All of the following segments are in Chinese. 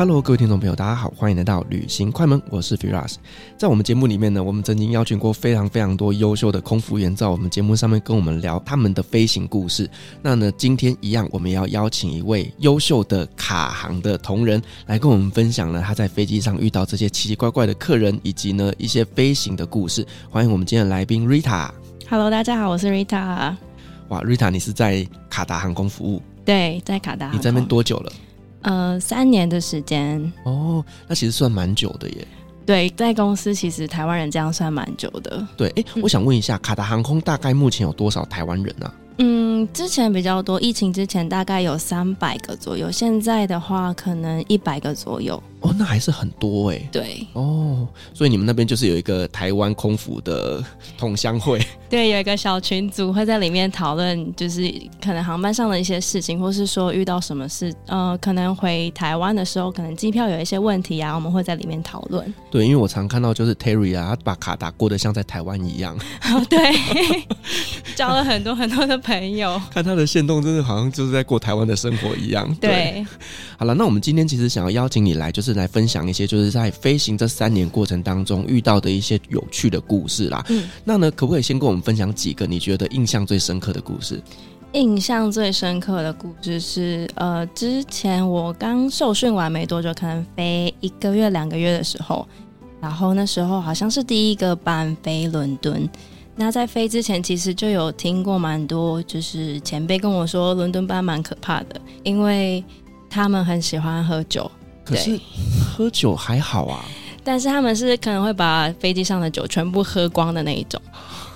Hello，各位听众朋友，大家好，欢迎来到旅行快门，我是 Firas。在我们节目里面呢，我们曾经邀请过非常非常多优秀的空服员，在我们节目上面跟我们聊他们的飞行故事。那呢，今天一样，我们要邀请一位优秀的卡航的同仁来跟我们分享呢，他在飞机上遇到这些奇奇怪怪的客人，以及呢一些飞行的故事。欢迎我们今天的来宾 Rita。Hello，大家好，我是 Rita。哇，Rita，你是在卡达航空服务？对，在卡达。你在那边多久了？呃，三年的时间哦，那其实算蛮久的耶。对，在公司其实台湾人这样算蛮久的。对，哎、欸，我想问一下，嗯、卡达航空大概目前有多少台湾人啊？嗯，之前比较多，疫情之前大概有三百个左右，现在的话可能一百个左右。哦，那还是很多哎。对。哦，所以你们那边就是有一个台湾空服的同乡会。对，有一个小群组会在里面讨论，就是可能航班上的一些事情，或是说遇到什么事，呃，可能回台湾的时候，可能机票有一些问题啊，我们会在里面讨论。对，因为我常看到就是 Terry 啊，他把卡打过得像在台湾一样。哦，对，交了很多很多的朋友。看他的线动，真的好像就是在过台湾的生活一样。对。对好了，那我们今天其实想要邀请你来，就是。来分享一些就是在飞行这三年过程当中遇到的一些有趣的故事啦。嗯，那呢，可不可以先跟我们分享几个你觉得印象最深刻的故事？印象最深刻的故事是，呃，之前我刚受训完没多久，可能飞一个月、两个月的时候，然后那时候好像是第一个班飞伦敦。那在飞之前，其实就有听过蛮多，就是前辈跟我说，伦敦班蛮可怕的，因为他们很喜欢喝酒。可是喝酒还好啊，但是他们是可能会把飞机上的酒全部喝光的那一种。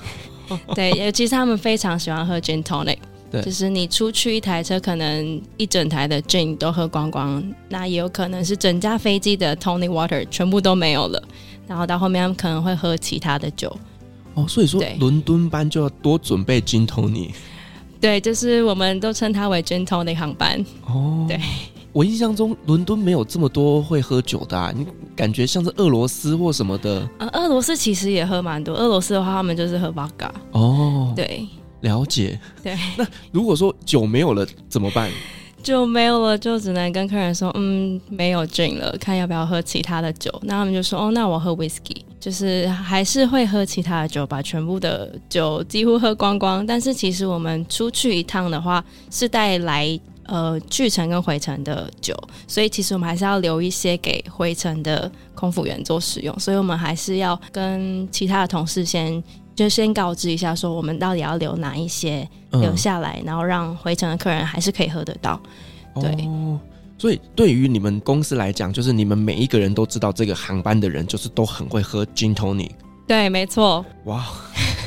对，尤其是他们非常喜欢喝 gin tonic，对，就是你出去一台车，可能一整台的 gin 都喝光光，那也有可能是整架飞机的 tonic water 全部都没有了，然后到后面他们可能会喝其他的酒。哦，所以说伦敦班就要多准备 gin tonic。对，就是我们都称它为 gin tonic 航班。哦，对。我印象中伦敦没有这么多会喝酒的，啊，你感觉像是俄罗斯或什么的？呃，俄罗斯其实也喝蛮多。俄罗斯的话，他们就是喝 vodka。哦，对，了解。对，那如果说酒没有了怎么办？就没有了，就只能跟客人说，嗯，没有 gin 了，看要不要喝其他的酒。那他们就说，哦，那我喝 whisky，就是还是会喝其他的酒，把全部的酒几乎喝光光。但是其实我们出去一趟的话，是带来。呃，去程跟回程的酒，所以其实我们还是要留一些给回程的空服员做使用，所以我们还是要跟其他的同事先就先告知一下，说我们到底要留哪一些留下来，然后让回程的客人还是可以喝得到。对，所以对于你们公司来讲，就是你们每一个人都知道这个航班的人，就是都很会喝 Gin Tonic。对，没错。哇。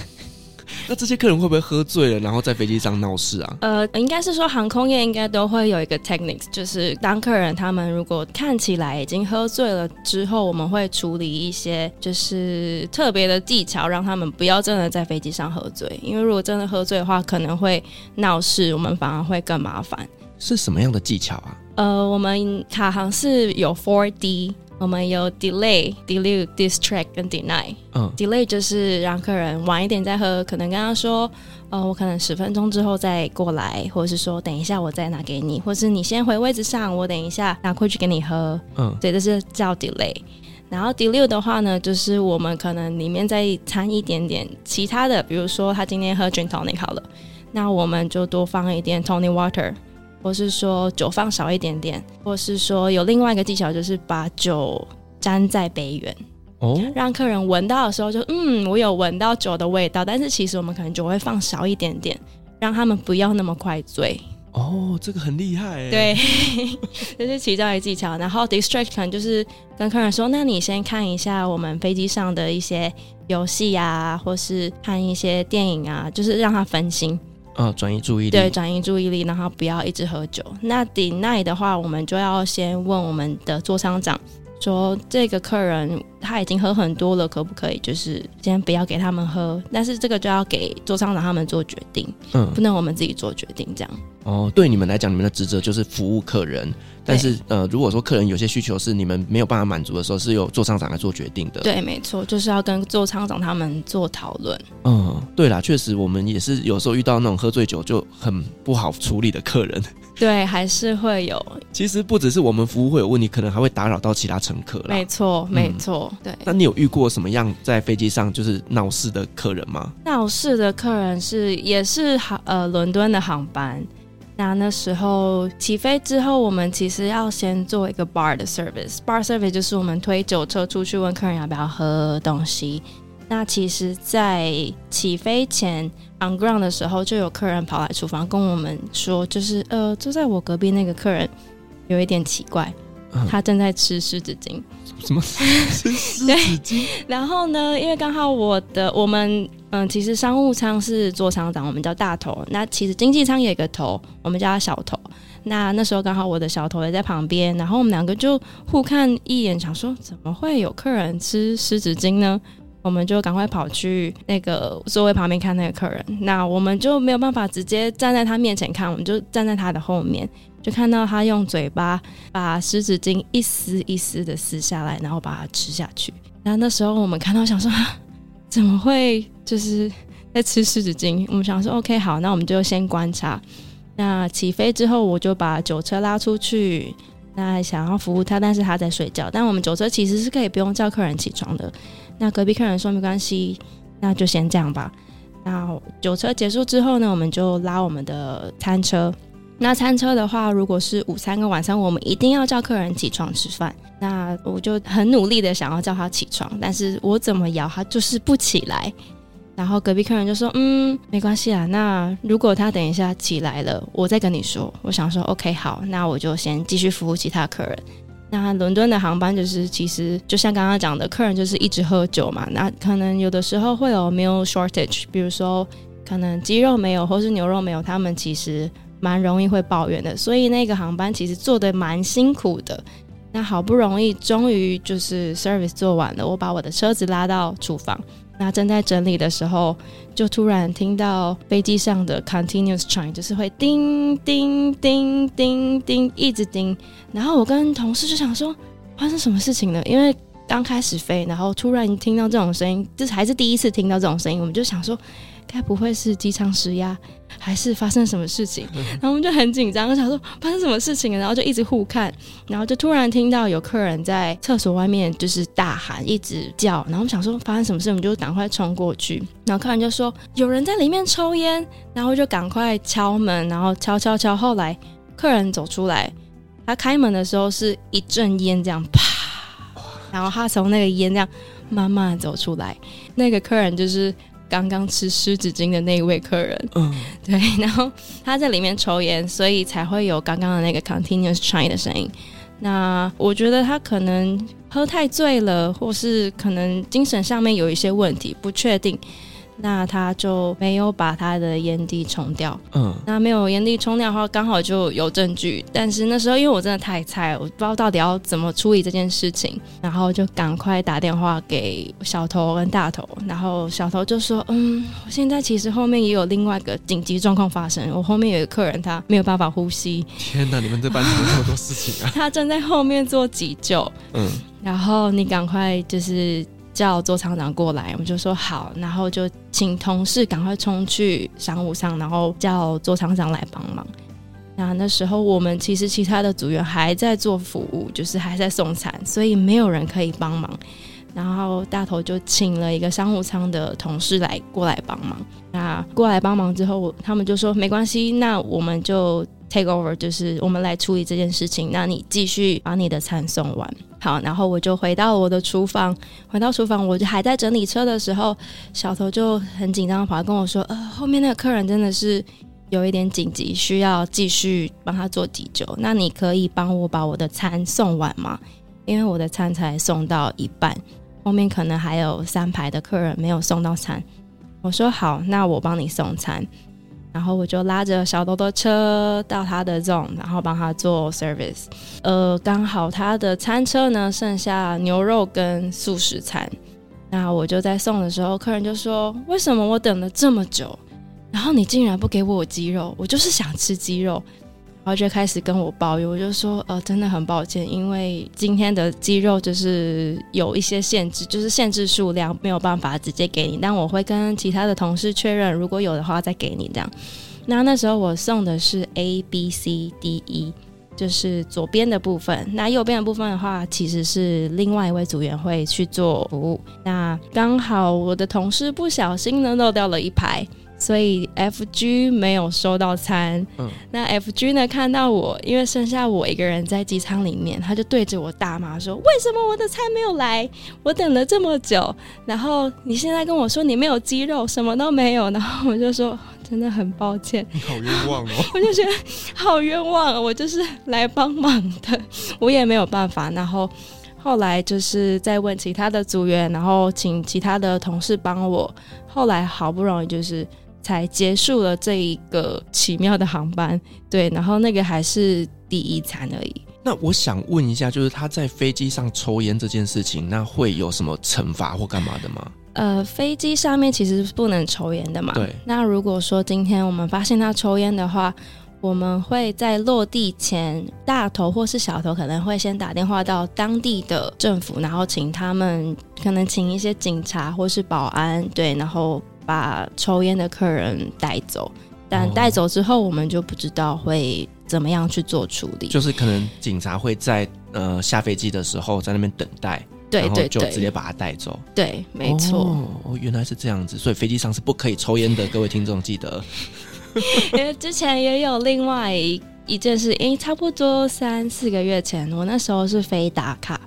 那这些客人会不会喝醉了，然后在飞机上闹事啊？呃，应该是说航空业应该都会有一个 techniques，就是当客人他们如果看起来已经喝醉了之后，我们会处理一些就是特别的技巧，让他们不要真的在飞机上喝醉。因为如果真的喝醉的话，可能会闹事，我们反而会更麻烦。是什么样的技巧啊？呃，我们卡行是有 Four D，。我们有 Delay、Delay、distract 跟 deny。嗯，delay 就是让客人晚一点再喝，可能跟他说，呃，我可能十分钟之后再过来，或者是说等一下我再拿给你，或是你先回位置上，我等一下拿过去给你喝。嗯，对，这是叫 delay。然后 delude 的话呢，就是我们可能里面再掺一点点其他的，比如说他今天喝 gin tonic 好了，那我们就多放一点 tonic water。或是说酒放少一点点，或是说有另外一个技巧，就是把酒粘在杯缘哦，让客人闻到的时候就嗯，我有闻到酒的味道，但是其实我们可能酒会放少一点点，让他们不要那么快醉哦，这个很厉害。对，这是其中一个技巧。然后 distract 可能就是跟客人说：“那你先看一下我们飞机上的一些游戏啊，或是看一些电影啊，就是让他分心。”啊，转移注意力。对，转移注意力，然后不要一直喝酒。那 deny 的话，我们就要先问我们的座商长。说这个客人他已经喝很多了，可不可以就是先不要给他们喝？但是这个就要给座商长他们做决定，嗯，不能我们自己做决定这样。哦，对你们来讲，你们的职责就是服务客人，但是呃，如果说客人有些需求是你们没有办法满足的时候，是由座舱长来做决定的。对，没错，就是要跟座舱长他们做讨论。嗯，对啦，确实我们也是有时候遇到那种喝醉酒就很不好处理的客人。对，还是会有。其实不只是我们服务会有问题，可能还会打扰到其他乘客。没错，没错。嗯、对。那你有遇过什么样在飞机上就是闹事的客人吗？闹事的客人是也是航呃伦敦的航班。那那时候起飞之后，我们其实要先做一个 bar 的 service。bar service 就是我们推酒车出去问客人要不要喝东西。那其实，在起飞前 on ground 的时候，就有客人跑来厨房跟我们说，就是呃，坐在我隔壁那个客人有一点奇怪，他正在吃湿纸巾。什么 吃湿纸巾？然后呢，因为刚好我的我们嗯、呃，其实商务舱是座舱长，我们叫大头。那其实经济舱也有一个头，我们叫他小头。那那时候刚好我的小头也在旁边，然后我们两个就互看一眼，想说怎么会有客人吃湿纸巾呢？我们就赶快跑去那个座位旁边看那个客人，那我们就没有办法直接站在他面前看，我们就站在他的后面，就看到他用嘴巴把湿纸巾一丝一丝的撕下来，然后把它吃下去。然后那时候我们看到想说，怎么会就是在吃湿纸巾？我们想说，OK，好，那我们就先观察。那起飞之后，我就把酒车拉出去，那想要服务他，但是他在睡觉。但我们酒车其实是可以不用叫客人起床的。那隔壁客人说没关系，那就先这样吧。那酒车结束之后呢，我们就拉我们的餐车。那餐车的话，如果是午餐跟晚餐，我们一定要叫客人起床吃饭。那我就很努力的想要叫他起床，但是我怎么摇他就是不起来。然后隔壁客人就说：“嗯，没关系啊。那如果他等一下起来了，我再跟你说。”我想说：“OK，好，那我就先继续服务其他客人。”那伦敦的航班就是，其实就像刚刚讲的，客人就是一直喝酒嘛。那可能有的时候会有 meal shortage，比如说可能鸡肉没有，或是牛肉没有，他们其实蛮容易会抱怨的。所以那个航班其实做得蛮辛苦的。那好不容易，终于就是 service 做完了，我把我的车子拉到厨房。那正在整理的时候，就突然听到飞机上的 continuous chime，就是会叮叮叮叮叮一直叮。然后我跟同事就想说，发生什么事情了？因为刚开始飞，然后突然听到这种声音，这还是第一次听到这种声音，我们就想说。该不会是机舱失压，还是发生什么事情？然后我们就很紧张，想说发生什么事情，然后就一直互看，然后就突然听到有客人在厕所外面就是大喊，一直叫，然后我们想说发生什么事，我们就赶快冲过去，然后客人就说有人在里面抽烟，然后就赶快敲门，然后敲敲敲，后来客人走出来，他开门的时候是一阵烟这样啪，然后他从那个烟这样慢慢走出来，那个客人就是。刚刚吃湿纸巾的那一位客人，嗯，对，然后他在里面抽烟，所以才会有刚刚的那个 continuous chime 的声音。那我觉得他可能喝太醉了，或是可能精神上面有一些问题，不确定。那他就没有把他的烟蒂冲掉。嗯，那没有烟蒂冲掉的话，刚好就有证据。但是那时候因为我真的太菜了，我不知道到底要怎么处理这件事情，然后就赶快打电话给小头跟大头。然后小头就说：“嗯，我现在其实后面也有另外一个紧急状况发生，我后面有一个客人他没有办法呼吸。”天哪，你们这班怎么那么多事情啊？他正在后面做急救。嗯，然后你赶快就是。叫周厂长过来，我们就说好，然后就请同事赶快冲去商务舱，然后叫周厂长来帮忙。那那时候我们其实其他的组员还在做服务，就是还在送餐，所以没有人可以帮忙。然后大头就请了一个商务舱的同事来过来帮忙。那过来帮忙之后，他们就说没关系，那我们就 take over，就是我们来处理这件事情。那你继续把你的餐送完。好，然后我就回到我的厨房，回到厨房，我就还在整理车的时候，小头就很紧张跑来跟我说：“呃，后面那个客人真的是有一点紧急，需要继续帮他做急救。那你可以帮我把我的餐送完吗？因为我的餐才送到一半，后面可能还有三排的客人没有送到餐。我说好，那我帮你送餐。然后我就拉着小豆的车到他的 zone，然后帮他做 service。呃，刚好他的餐车呢剩下牛肉跟素食餐。那我就在送的时候，客人就说：“为什么我等了这么久？”然后你竟然不给我鸡肉，我就是想吃鸡肉，然后就开始跟我抱怨，我就说，呃，真的很抱歉，因为今天的鸡肉就是有一些限制，就是限制数量，没有办法直接给你，但我会跟其他的同事确认，如果有的话再给你这样。那那时候我送的是 A B C D E，就是左边的部分，那右边的部分的话，其实是另外一位组员会去做服务。那刚好我的同事不小心呢漏掉了一排。所以 F G 没有收到餐，嗯，那 F G 呢看到我，因为剩下我一个人在机舱里面，他就对着我大骂说：“为什么我的餐没有来？我等了这么久，然后你现在跟我说你没有鸡肉，什么都没有。”然后我就说：“真的很抱歉，你好冤枉哦！” 我就觉得好冤枉，我就是来帮忙的，我也没有办法。然后后来就是再问其他的组员，然后请其他的同事帮我。后来好不容易就是。才结束了这一个奇妙的航班，对，然后那个还是第一餐而已。那我想问一下，就是他在飞机上抽烟这件事情，那会有什么惩罚或干嘛的吗？呃，飞机上面其实是不能抽烟的嘛。对。那如果说今天我们发现他抽烟的话，我们会在落地前，大头或是小头可能会先打电话到当地的政府，然后请他们可能请一些警察或是保安，对，然后。把抽烟的客人带走，但带走之后，我们就不知道会怎么样去做处理。就是可能警察会在呃下飞机的时候在那边等待，对对就直接把他带走。对，没错。哦，原来是这样子，所以飞机上是不可以抽烟的，各位听众记得。因 为 之前也有另外一一件事，因为差不多三四个月前，我那时候是飞打卡。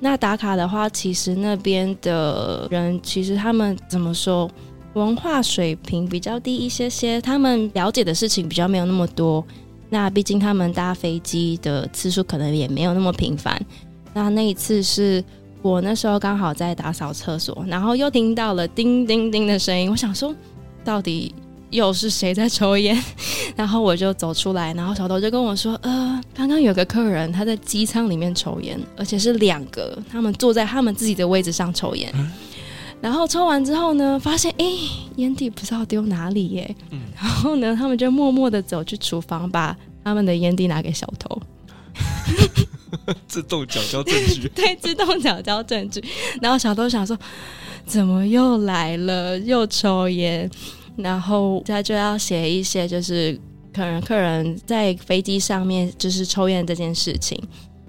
那打卡的话，其实那边的人其实他们怎么说？文化水平比较低一些些，他们了解的事情比较没有那么多。那毕竟他们搭飞机的次数可能也没有那么频繁。那那一次是我那时候刚好在打扫厕所，然后又听到了叮叮叮的声音。我想说，到底又是谁在抽烟？然后我就走出来，然后小头就跟我说：“呃，刚刚有个客人他在机舱里面抽烟，而且是两个，他们坐在他们自己的位置上抽烟。”然后抽完之后呢，发现哎，烟蒂不知道丢哪里耶。嗯。然后呢，他们就默默的走去厨房，把他们的烟蒂拿给小偷。自动缴交证据。对，自动缴交证据。然后小偷想说，怎么又来了，又抽烟？然后他就要写一些，就是可能客人在飞机上面就是抽烟这件事情。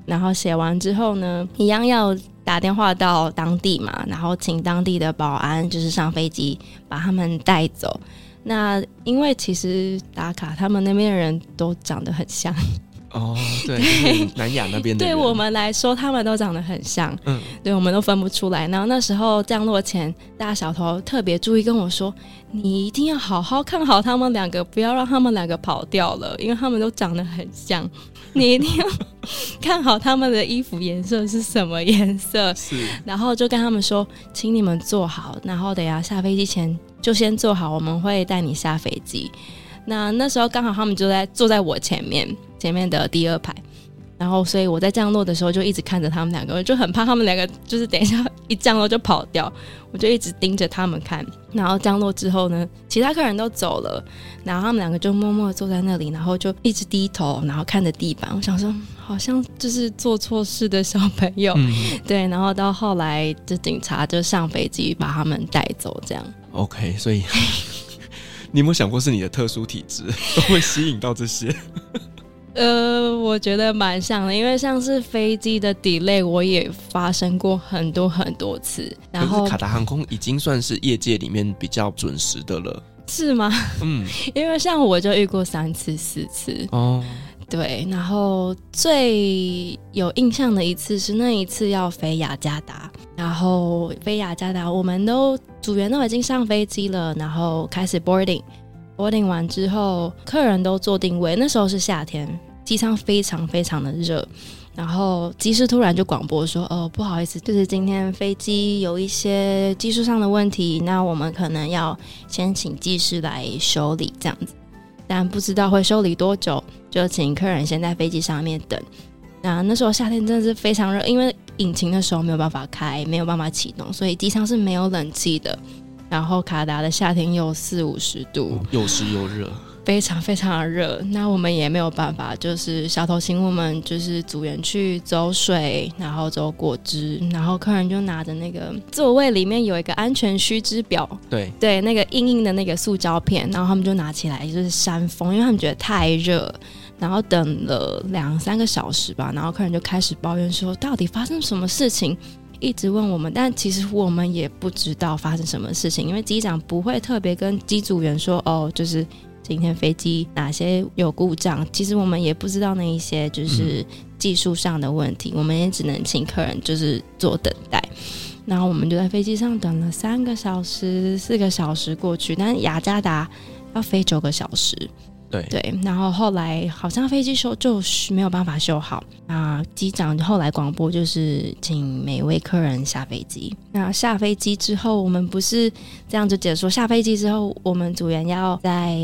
然后写完之后呢，一样要。打电话到当地嘛，然后请当地的保安就是上飞机把他们带走。那因为其实打卡他们那边的人都长得很像哦，对，对南亚那边的，对我们来说他们都长得很像，嗯，对，我们都分不出来。然后那时候降落前，大小头特别注意跟我说：“你一定要好好看好他们两个，不要让他们两个跑掉了，因为他们都长得很像。”你一定要 看好他们的衣服颜色是什么颜色，是，然后就跟他们说，请你们坐好，然后等下下飞机前就先坐好，我们会带你下飞机。那那时候刚好他们就在坐在我前面，前面的第二排。然后，所以我在降落的时候就一直看着他们两个，我就很怕他们两个就是等一下一降落就跑掉，我就一直盯着他们看。然后降落之后呢，其他客人都走了，然后他们两个就默默坐在那里，然后就一直低头，然后看着地板。我想说，好像就是做错事的小朋友，嗯、对。然后到后来，这警察就上飞机把他们带走，这样。OK，所以 你有没有想过是你的特殊体质都 会吸引到这些？呃，我觉得蛮像的，因为像是飞机的 delay，我也发生过很多很多次。然后卡达航空已经算是业界里面比较准时的了，是吗？嗯，因为像我就遇过三次、四次哦。对，然后最有印象的一次是那一次要飞雅加达，然后飞雅加达，我们都组员都已经上飞机了，然后开始 boarding。播订完之后，客人都坐定位，那时候是夏天，机舱非常非常的热。然后机师突然就广播说：“哦，不好意思，就是今天飞机有一些技术上的问题，那我们可能要先请技师来修理这样子，但不知道会修理多久，就请客人先在飞机上面等。那那时候夏天真的是非常热，因为引擎的时候没有办法开，没有办法启动，所以机舱是没有冷气的。然后卡达的夏天又四五十度，又湿又热。”非常非常的热，那我们也没有办法，就是小头请我们就是组员去走水，然后走果汁，然后客人就拿着那个座位里面有一个安全须知表，对。对，那个硬硬的那个塑胶片，然后他们就拿起来就是扇风，因为他们觉得太热，然后等了两三个小时吧，然后客人就开始抱怨说到底发生什么事情，一直问我们，但其实我们也不知道发生什么事情，因为机长不会特别跟机组员说哦，就是。今天飞机哪些有故障？其实我们也不知道那一些，就是技术上的问题。嗯、我们也只能请客人就是做等待。然后我们就在飞机上等了三个小时、四个小时过去，但是雅加达要飞九个小时。对对。然后后来好像飞机修就是没有办法修好。那机长后来广播就是请每位客人下飞机。那下飞机之后，我们不是这样就解说。下飞机之后，我们组员要在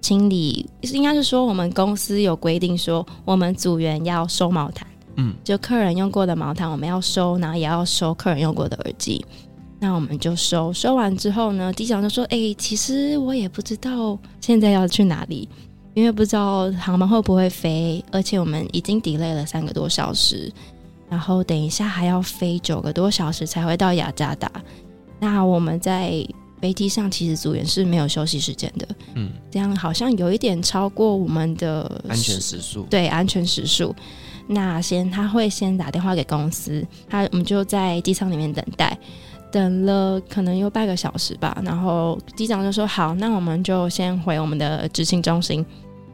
清理，应该是说我们公司有规定说，我们组员要收毛毯，嗯，就客人用过的毛毯我们要收，然后也要收客人用过的耳机。那我们就收，收完之后呢，机长就说：“哎、欸，其实我也不知道现在要去哪里，因为不知道航班会不会飞，而且我们已经 delay 了三个多小时，然后等一下还要飞九个多小时才会到雅加达。那我们在。”飞机上其实组员是没有休息时间的，嗯，这样好像有一点超过我们的安全时速，对，安全时速。那先他会先打电话给公司，他我们就在机舱里面等待，等了可能有半个小时吧。然后机长就说：“好，那我们就先回我们的执勤中心。”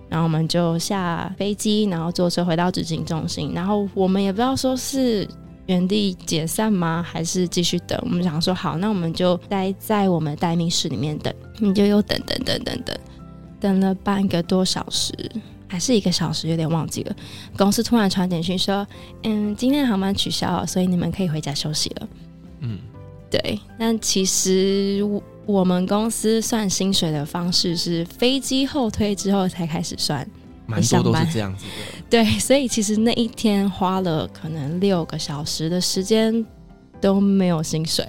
然后我们就下飞机，然后坐车回到执勤中心。然后我们也不知道说是。原地解散吗？还是继续等？我们想说好，那我们就待在我们待命室里面等。你就又等等等等等，等了半个多小时，还是一个小时，有点忘记了。公司突然传简讯说：“嗯，今天的航班取消了，所以你们可以回家休息了。”嗯，对。但其实我们公司算薪水的方式是飞机后推之后才开始算。蛮多都是这样子的，对，所以其实那一天花了可能六个小时的时间都没有薪水，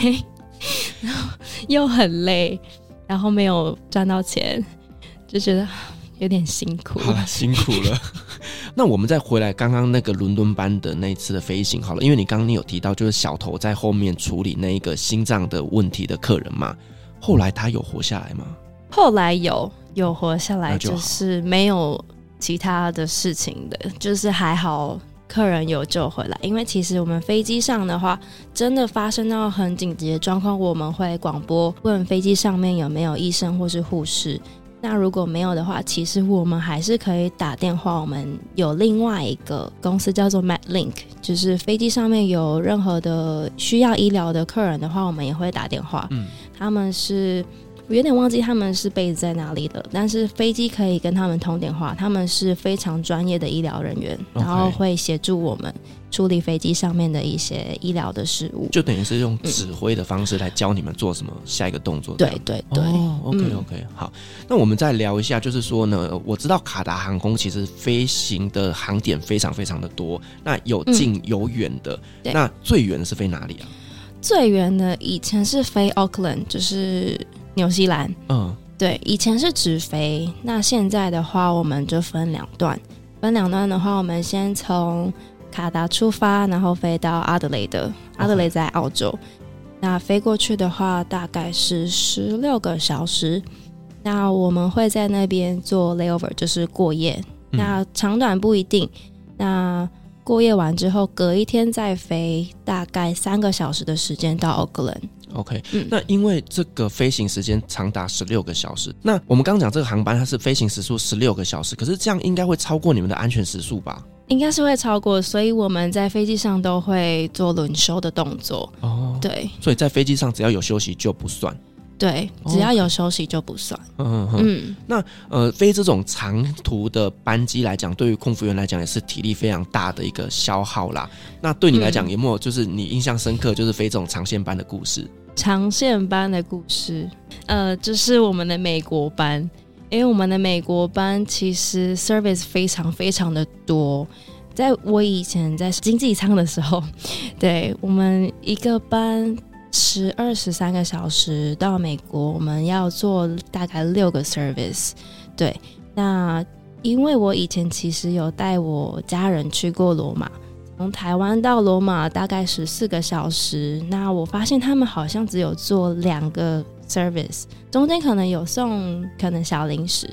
对，然后又很累，然后没有赚到钱，就觉得有点辛苦。好了，辛苦了。那我们再回来刚刚那个伦敦班的那一次的飞行好了，因为你刚刚你有提到就是小头在后面处理那一个心脏的问题的客人嘛，后来他有活下来吗？后来有。有活下来，就是没有其他的事情的，就是还好客人有救回来。因为其实我们飞机上的话，真的发生到很紧急的状况，我们会广播问飞机上面有没有医生或是护士。那如果没有的话，其实我们还是可以打电话。我们有另外一个公司叫做 MedLink，就是飞机上面有任何的需要医疗的客人的话，我们也会打电话。嗯，他们是。我有点忘记他们是 base 在哪里的，但是飞机可以跟他们通电话，他们是非常专业的医疗人员然后会协助我们处理飞机上面的一些医疗的事务，就等于是用指挥的方式来教你们做什么下一个动作。对对对，哦，OK OK，好，那我们再聊一下，就是说呢，我知道卡达航空其实飞行的航点非常非常的多，那有近有远的，嗯、那最远的是飞哪里啊？最远的以前是飞 Auckland，就是。纽西兰，嗯，对，以前是直飞，那现在的话，我们就分两段。分两段的话，我们先从卡达出发，然后飞到阿德雷德。阿德雷在澳洲，哦、那飞过去的话，大概是十六个小时。那我们会在那边做 layover，就是过夜。嗯、那长短不一定。那过夜完之后，隔一天再飞，大概三个小时的时间到奥克兰。OK，嗯，那因为这个飞行时间长达十六个小时，那我们刚刚讲这个航班它是飞行时速十六个小时，可是这样应该会超过你们的安全时速吧？应该是会超过，所以我们在飞机上都会做轮休的动作。哦，对，所以在飞机上只要有休息就不算。对，只要有休息就不算。嗯、哦、嗯嗯。那呃，飞这种长途的班机来讲，对于空服员来讲也是体力非常大的一个消耗啦。那对你来讲，有没有就是你印象深刻，就是飞这种长线班的故事？长线班的故事，呃，就是我们的美国班，因为我们的美国班其实 service 非常非常的多。在我以前在经济舱的时候，对，我们一个班十二十三个小时到美国，我们要做大概六个 service。对，那因为我以前其实有带我家人去过罗马，从台湾到罗马大概十四个小时，那我发现他们好像只有做两个 service，中间可能有送可能小零食。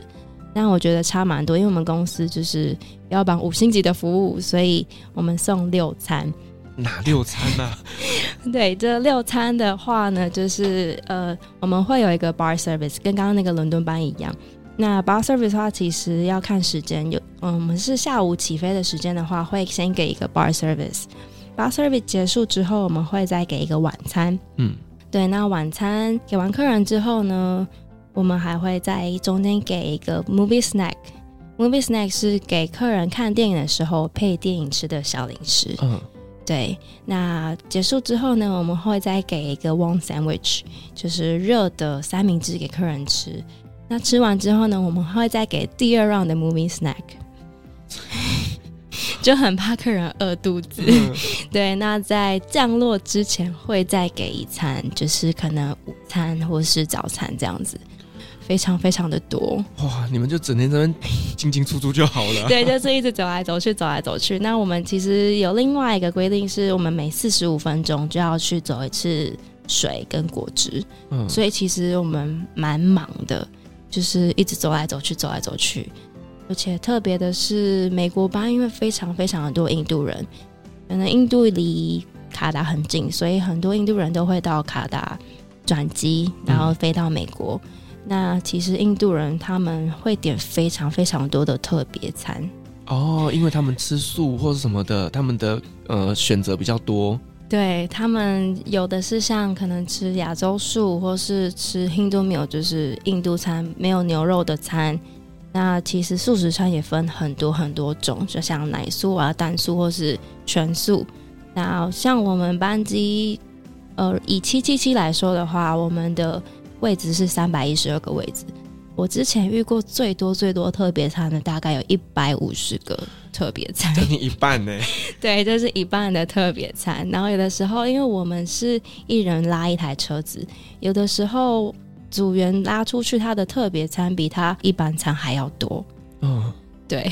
但我觉得差蛮多，因为我们公司就是要帮五星级的服务，所以我们送六餐。哪六餐呢、啊？对，这六餐的话呢，就是呃，我们会有一个 bar service，跟刚刚那个伦敦班一样。那 bar service 的话，其实要看时间，有嗯，我们是下午起飞的时间的话，会先给一个 bar service。bar service 结束之后，我们会再给一个晚餐。嗯，对，那晚餐给完客人之后呢？我们还会在中间给一个 movie snack，movie snack 是给客人看电影的时候配电影吃的小零食。嗯，对。那结束之后呢，我们会再给一个 warm sandwich，就是热的三明治给客人吃。那吃完之后呢，我们会再给第二 round 的 movie snack，就很怕客人饿肚子。嗯、对，那在降落之前会再给一餐，就是可能午餐或是早餐这样子。非常非常的多哇！你们就整天在那边进进出出就好了。对，就是一直走来走去，走来走去。那我们其实有另外一个规定，是我们每四十五分钟就要去走一次水跟果汁。嗯，所以其实我们蛮忙的，就是一直走来走去，走来走去。而且特别的是，美国班因为非常非常的多印度人，可能印度离卡达很近，所以很多印度人都会到卡达转机，然后飞到美国。嗯那其实印度人他们会点非常非常多的特别餐哦，因为他们吃素或者什么的，他们的呃选择比较多。对，他们有的是像可能吃亚洲素，或是吃 Hindu meal，就是印度餐没有牛肉的餐。那其实素食餐也分很多很多种，就像奶素啊、蛋素或是全素。那像我们班级，呃，以七七七来说的话，我们的。位置是三百一十二个位置，我之前遇过最多最多特别餐的，大概有一百五十个特别餐，将近一半呢。对，这、就是一半的特别餐。然后有的时候，因为我们是一人拉一台车子，有的时候组员拉出去他的特别餐比他一般餐还要多。嗯，对。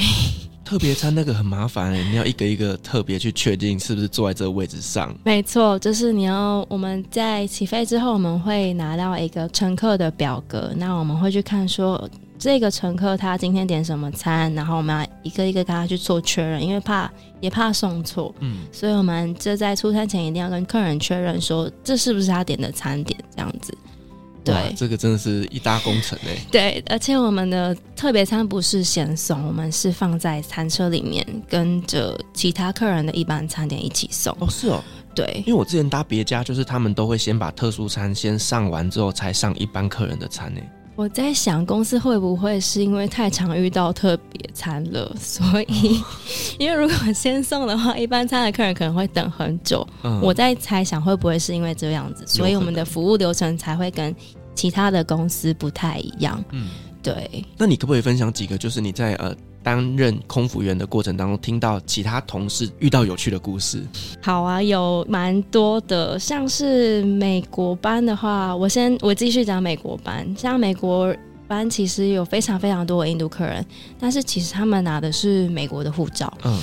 特别餐那个很麻烦，你要一个一个特别去确定是不是坐在这个位置上。没错，就是你要我们在起飞之后，我们会拿到一个乘客的表格，那我们会去看说这个乘客他今天点什么餐，然后我们要一个一个跟他去做确认，因为怕也怕送错，嗯，所以我们这在出餐前一定要跟客人确认说这是不是他点的餐点，这样子。对，这个真的是一大工程哎。对，而且我们的特别餐不是先送，我们是放在餐车里面，跟着其他客人的一般餐点一起送。哦，是哦，对，因为我之前搭别家，就是他们都会先把特殊餐先上完之后，才上一般客人的餐呢。我在想，公司会不会是因为太常遇到特别餐了，所以，因为如果先送的话，一般餐的客人可能会等很久。嗯，我在猜想会不会是因为这样子，所以我们的服务流程才会跟其他的公司不太一样。嗯，对。那你可不可以分享几个，就是你在呃担任空服员的过程当中，听到其他同事遇到有趣的故事？好啊，有蛮多的，像是美国班的话，我先我继续讲美国班。像美国班其实有非常非常多的印度客人，但是其实他们拿的是美国的护照。嗯，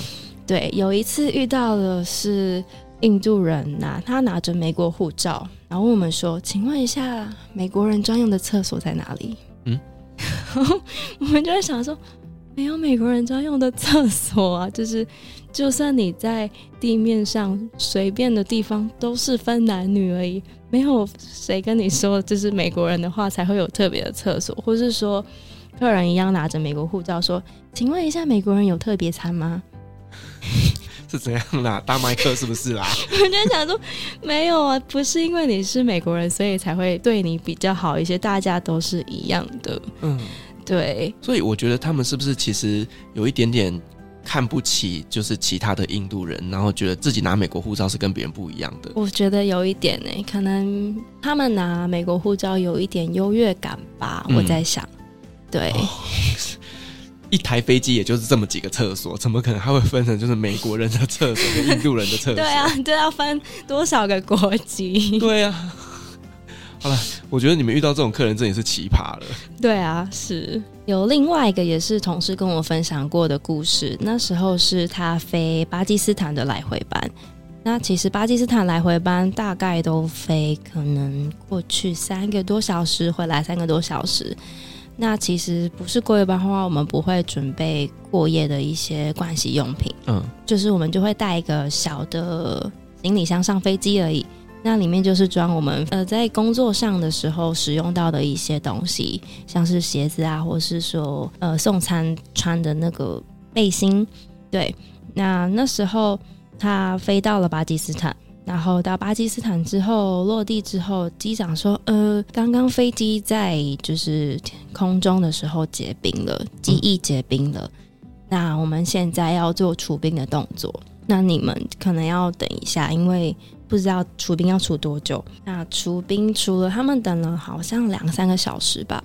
对。有一次遇到的是印度人拿，他拿着美国护照。然后问我们说：“请问一下，美国人专用的厕所在哪里？”嗯，我们就在想说，没有美国人专用的厕所啊，就是 就算你在地面上随便的地方都是分男女而已，没有谁跟你说就是美国人的话才会有特别的厕所，或是说客人一样拿着美国护照说：“请问一下，美国人有特别餐吗？”是怎样啦？大麦克是不是啦？我就想说，没有啊，不是因为你是美国人，所以才会对你比较好一些，大家都是一样的。嗯，对。所以我觉得他们是不是其实有一点点看不起，就是其他的印度人，然后觉得自己拿美国护照是跟别人不一样的？我觉得有一点呢、欸，可能他们拿美国护照有一点优越感吧。嗯、我在想，对。哦一台飞机也就是这么几个厕所，怎么可能还会分成就是美国人的厕所跟印度人的厕所？对啊，这要分多少个国籍？对啊。好了，我觉得你们遇到这种客人真的是奇葩了。对啊，是有另外一个也是同事跟我分享过的故事。那时候是他飞巴基斯坦的来回班。那其实巴基斯坦来回班大概都飞可能过去三个多小时，回来三个多小时。那其实不是过夜班的话，我们不会准备过夜的一些盥洗用品。嗯，就是我们就会带一个小的行李箱上飞机而已。那里面就是装我们呃在工作上的时候使用到的一些东西，像是鞋子啊，或是说呃送餐穿的那个背心。对，那那时候他飞到了巴基斯坦。然后到巴基斯坦之后落地之后，机长说：“呃，刚刚飞机在就是空中的时候结冰了，机翼结冰了。那我们现在要做除冰的动作，那你们可能要等一下，因为不知道除冰要除多久。那除冰除了他们等了好像两三个小时吧。”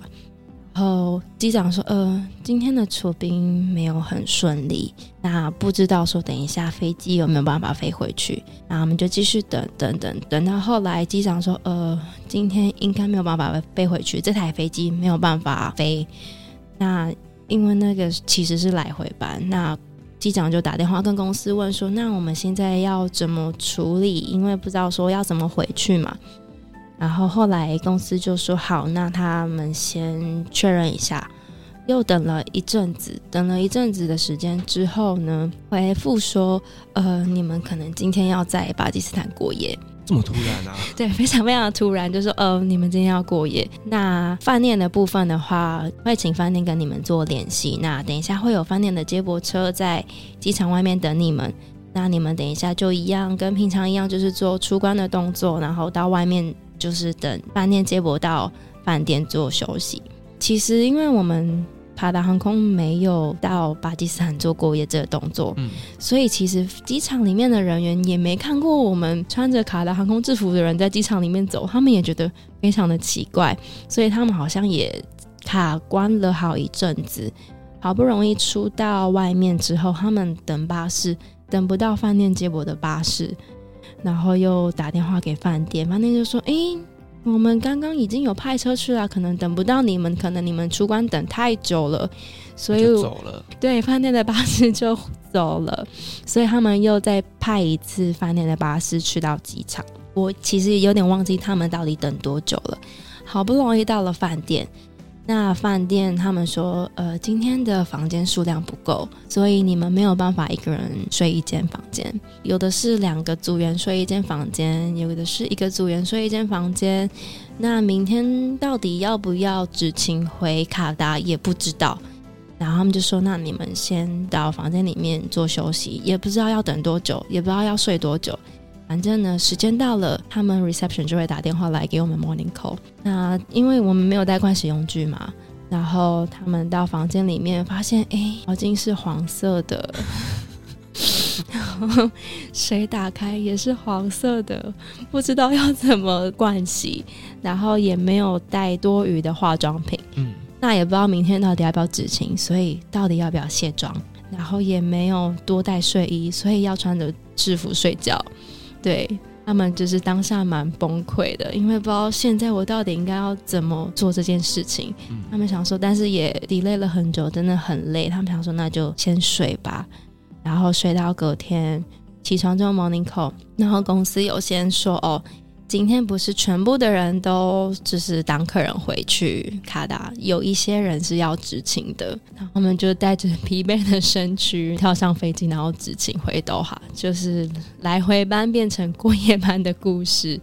然后机长说：“呃，今天的除冰没有很顺利，那不知道说等一下飞机有没有办法飞回去。那我们就继续等等等，等到后来机长说：呃，今天应该没有办法飞回去，这台飞机没有办法飞。那因为那个其实是来回班，那机长就打电话跟公司问说：那我们现在要怎么处理？因为不知道说要怎么回去嘛。”然后后来公司就说好，那他们先确认一下。又等了一阵子，等了一阵子的时间之后呢，回复说，呃，你们可能今天要在巴基斯坦过夜。这么突然啊？对，非常非常突然，就说，呃，你们今天要过夜。那饭店的部分的话，会请饭店跟你们做联系。那等一下会有饭店的接驳车在机场外面等你们。那你们等一下就一样，跟平常一样，就是做出关的动作，然后到外面。就是等饭店接驳到饭店做休息。其实，因为我们卡达航空没有到巴基斯坦做过夜这个动作，嗯，所以其实机场里面的人员也没看过我们穿着卡达航空制服的人在机场里面走，他们也觉得非常的奇怪，所以他们好像也卡关了好一阵子。好不容易出到外面之后，他们等巴士等不到饭店接驳的巴士。然后又打电话给饭店，饭店就说：“哎，我们刚刚已经有派车去了，可能等不到你们，可能你们出关等太久了，所以就走了。对，饭店的巴士就走了，所以他们又再派一次饭店的巴士去到机场。我其实有点忘记他们到底等多久了，好不容易到了饭店。”那饭店他们说，呃，今天的房间数量不够，所以你们没有办法一个人睡一间房间。有的是两个组员睡一间房间，有的是一个组员睡一间房间。那明天到底要不要执勤回卡达也不知道。然后他们就说，那你们先到房间里面做休息，也不知道要等多久，也不知道要睡多久。反正呢，时间到了，他们 reception 就会打电话来给我们 morning call。那因为我们没有带盥洗用具嘛，然后他们到房间里面发现，哎，毛巾是黄色的，然后水打开也是黄色的，不知道要怎么盥洗，然后也没有带多余的化妆品，嗯，那也不知道明天到底要不要执勤，所以到底要不要卸妆，然后也没有多带睡衣，所以要穿着制服睡觉。对，他们就是当下蛮崩溃的，因为不知道现在我到底应该要怎么做这件事情。嗯、他们想说，但是也 delay 了很久，真的很累。他们想说，那就先睡吧，然后睡到隔天起床之后 morning call，然后公司有先说哦。今天不是全部的人都就是当客人回去卡达，有一些人是要执勤的，然后我们就带着疲惫的身躯跳上飞机，然后执勤回多哈，就是来回班变成过夜班的故事。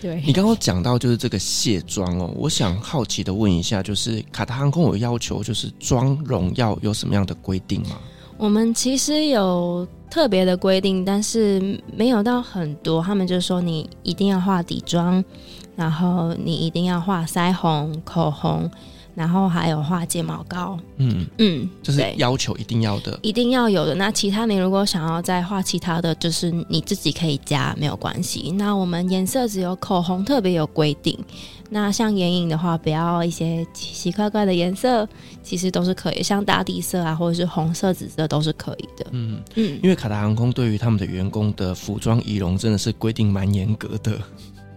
对，你刚刚讲到就是这个卸妆哦，我想好奇的问一下，就是卡达航空有要求就是妆容要有什么样的规定吗？我们其实有特别的规定，但是没有到很多。他们就说你一定要画底妆，然后你一定要画腮红、口红。然后还有画睫毛膏，嗯嗯，就是要求一定要的，一定要有的。那其他你如果想要再画其他的，就是你自己可以加，没有关系。那我们颜色只有口红特别有规定。那像眼影的话，不要一些奇奇怪怪的颜色，其实都是可以，像大地色啊，或者是红色、紫色都是可以的。嗯嗯，因为卡达航空对于他们的员工的服装仪容真的是规定蛮严格的。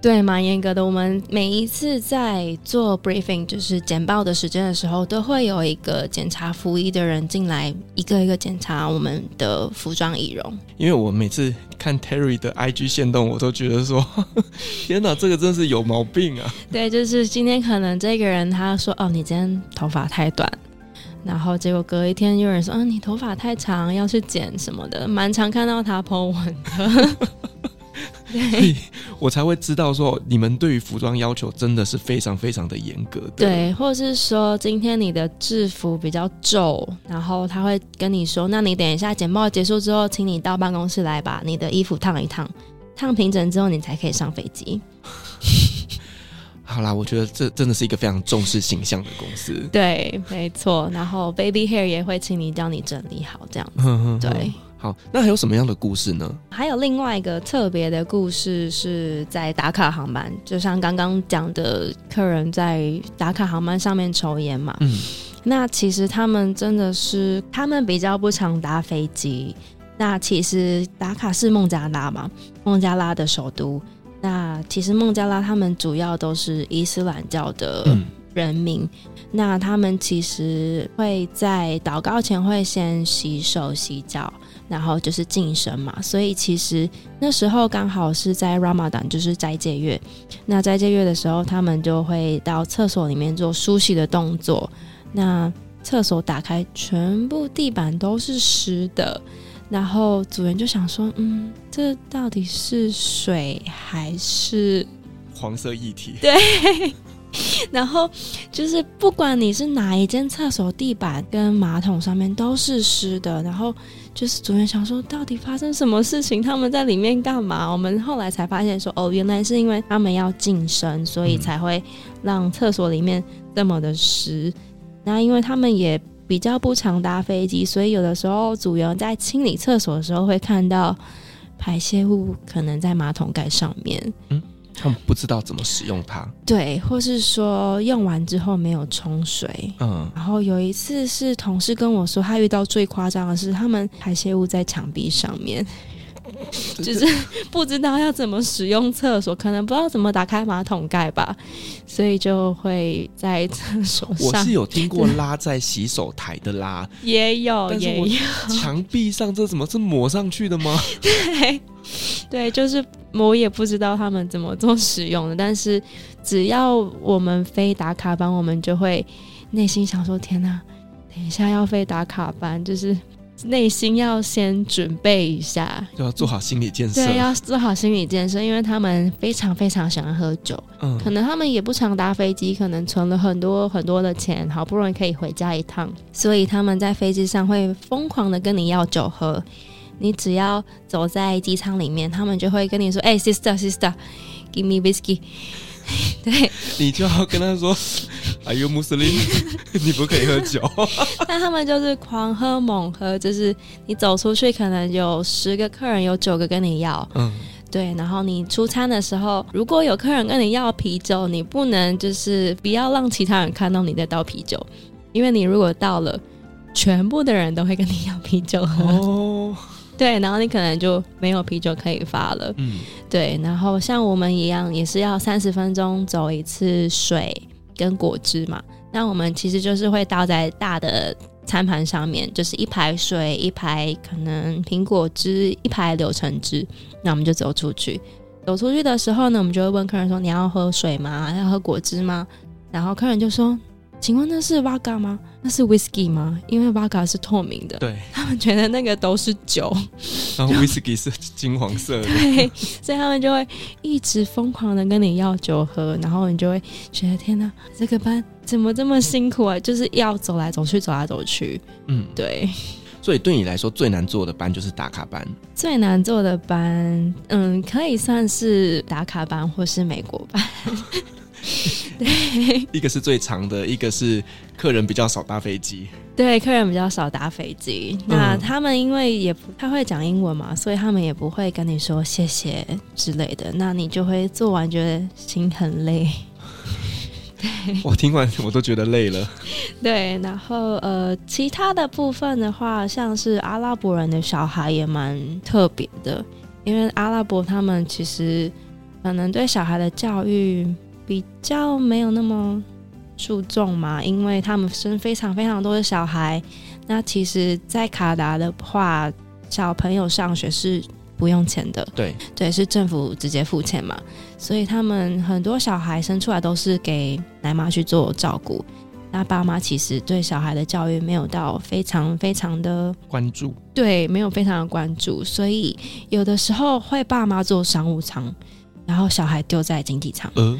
对，蛮严格的。我们每一次在做 briefing，就是简报的时间的时候，都会有一个检查服仪的人进来，一个一个检查我们的服装仪容。因为我每次看 Terry 的 IG 线动，我都觉得说，天哪，这个真是有毛病啊！对，就是今天可能这个人他说，哦，你今天头发太短，然后结果隔一天有人说，嗯、哦，你头发太长，要去剪什么的，蛮常看到他 po 文的。所以我才会知道说，你们对于服装要求真的是非常非常的严格的。对，或是说今天你的制服比较皱，然后他会跟你说，那你等一下简报结束之后，请你到办公室来把你的衣服烫一烫，烫平整之后你才可以上飞机。好啦，我觉得这真的是一个非常重视形象的公司。对，没错。然后 baby hair 也会请你教你整理好这样子。对。好，那还有什么样的故事呢？还有另外一个特别的故事是在打卡航班，就像刚刚讲的，客人在打卡航班上面抽烟嘛。嗯，那其实他们真的是，他们比较不常搭飞机。那其实打卡是孟加拉嘛，孟加拉的首都。那其实孟加拉他们主要都是伊斯兰教的人民。嗯，那他们其实会在祷告前会先洗手洗脚。然后就是净身嘛，所以其实那时候刚好是在 Ramadan，就是斋戒月。那斋戒月的时候，他们就会到厕所里面做梳洗的动作。那厕所打开，全部地板都是湿的。然后主人就想说：“嗯，这到底是水还是黄色液体？” 对。然后就是不管你是哪一间厕所，地板跟马桶上面都是湿的。然后就是组员想说，到底发生什么事情？他们在里面干嘛？我们后来才发现说，哦，原来是因为他们要晋升，所以才会让厕所里面这么的湿。那因为他们也比较不常搭飞机，所以有的时候组员在清理厕所的时候会看到排泄物可能在马桶盖上面。嗯。他们不知道怎么使用它，对，或是说用完之后没有冲水，嗯，然后有一次是同事跟我说，他遇到最夸张的是，他们排泄物在墙壁上面，就是不知道要怎么使用厕所，可能不知道怎么打开马桶盖吧，所以就会在厕所上。我是有听过拉在洗手台的拉，也有，也有。墙壁上这怎么是抹上去的吗？对。对，就是我也不知道他们怎么做使用的，但是只要我们飞打卡班，我们就会内心想说：天哪，等一下要飞打卡班，就是内心要先准备一下，就要做好心理建设。对，要做好心理建设，因为他们非常非常喜欢喝酒，嗯，可能他们也不常搭飞机，可能存了很多很多的钱，好不容易可以回家一趟，所以他们在飞机上会疯狂的跟你要酒喝。你只要走在机舱里面，他们就会跟你说：“哎、欸，sister，sister，give me whiskey。”对，你就要跟他说：“Are you Muslim？你不可以喝酒。”但他们就是狂喝猛喝，就是你走出去，可能有十个客人，有九个跟你要。嗯，对。然后你出餐的时候，如果有客人跟你要啤酒，你不能就是不要让其他人看到你在倒啤酒，因为你如果倒了，全部的人都会跟你要啤酒喝。哦。对，然后你可能就没有啤酒可以发了。嗯，对，然后像我们一样，也是要三十分钟走一次水跟果汁嘛。那我们其实就是会倒在大的餐盘上面，就是一排水，一排可能苹果汁，一排柳橙汁。那我们就走出去，走出去的时候呢，我们就会问客人说：“你要喝水吗？要喝果汁吗？”然后客人就说。请问那是 Vodka 吗？那是 Whisky 吗？因为 Vodka 是透明的，对，他们觉得那个都是酒，然后 Whisky 是金黄色的，对，所以他们就会一直疯狂的跟你要酒喝，然后你就会觉得天哪，这个班怎么这么辛苦啊？就是要走来走去，走来走去，嗯，对。所以对你来说最难做的班就是打卡班。最难做的班，嗯，可以算是打卡班或是美国班。对，一个是最长的，一个是客人比较少搭飞机。对，客人比较少搭飞机。那他们因为也不太会讲英文嘛，所以他们也不会跟你说谢谢之类的。那你就会做完觉得心很累。对，我听完我都觉得累了。对，然后呃，其他的部分的话，像是阿拉伯人的小孩也蛮特别的，因为阿拉伯他们其实可能对小孩的教育。比较没有那么注重嘛，因为他们生非常非常多的小孩。那其实，在卡达的话，小朋友上学是不用钱的，对对，是政府直接付钱嘛。所以他们很多小孩生出来都是给奶妈去做照顾。那爸妈其实对小孩的教育没有到非常非常的关注，对，没有非常的关注，所以有的时候会爸妈坐商务舱，然后小孩丢在经济舱。呃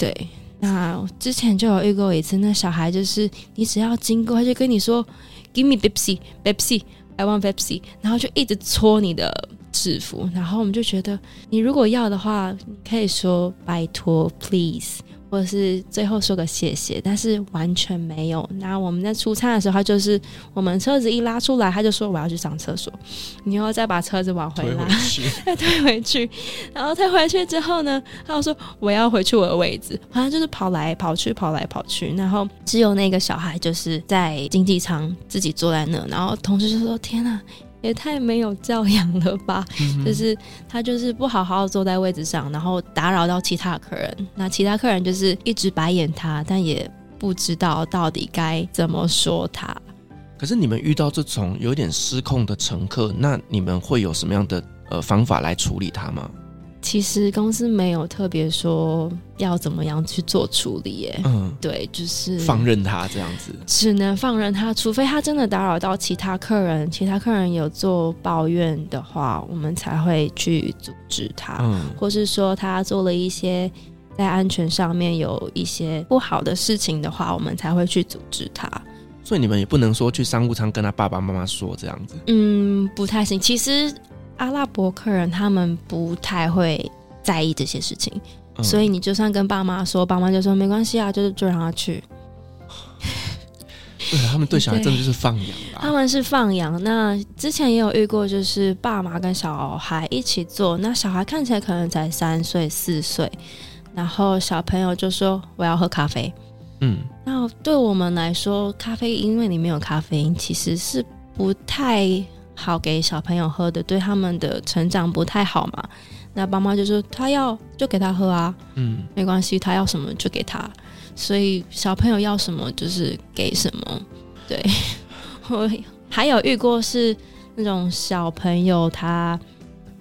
对，那之前就有遇过一次，那小孩就是你只要经过，他就跟你说 “Give me Pepsi，Pepsi，I want Pepsi”，然后就一直搓你的制服，然后我们就觉得，你如果要的话，可以说拜托，please。或者是最后说个谢谢，但是完全没有。那我们在出餐的时候，他就是我们车子一拉出来，他就说我要去上厕所，你又再把车子往回拉，再推，推回去，然后推回去之后呢，他又说我要回去我的位置，反正就是跑来跑去，跑来跑去。然后只有那个小孩就是在经济舱自己坐在那，然后同事就说：“天哪！”也太没有教养了吧！嗯、就是他就是不好好坐在位置上，然后打扰到其他客人。那其他客人就是一直白眼他，但也不知道到底该怎么说他。可是你们遇到这种有点失控的乘客，那你们会有什么样的呃方法来处理他吗？其实公司没有特别说要怎么样去做处理，耶。嗯，对，就是放任他这样子，只能放任他，除非他真的打扰到其他客人，其他客人有做抱怨的话，我们才会去阻止他，嗯，或是说他做了一些在安全上面有一些不好的事情的话，我们才会去阻止他。所以你们也不能说去商务舱跟他爸爸妈妈说这样子，嗯，不太行。其实。阿拉伯客人他们不太会在意这些事情，嗯、所以你就算跟爸妈说，爸妈就说没关系啊，就是就让他去。对，他们对小孩真的就是放养。他们是放养。那之前也有遇过，就是爸妈跟小孩一起做，那小孩看起来可能才三岁四岁，然后小朋友就说我要喝咖啡。嗯，那对我们来说，咖啡因为里面有咖啡因，其实是不太。好给小朋友喝的，对他们的成长不太好嘛。那爸妈就说他要就给他喝啊，嗯，没关系，他要什么就给他。所以小朋友要什么就是给什么。对，我还有遇过是那种小朋友他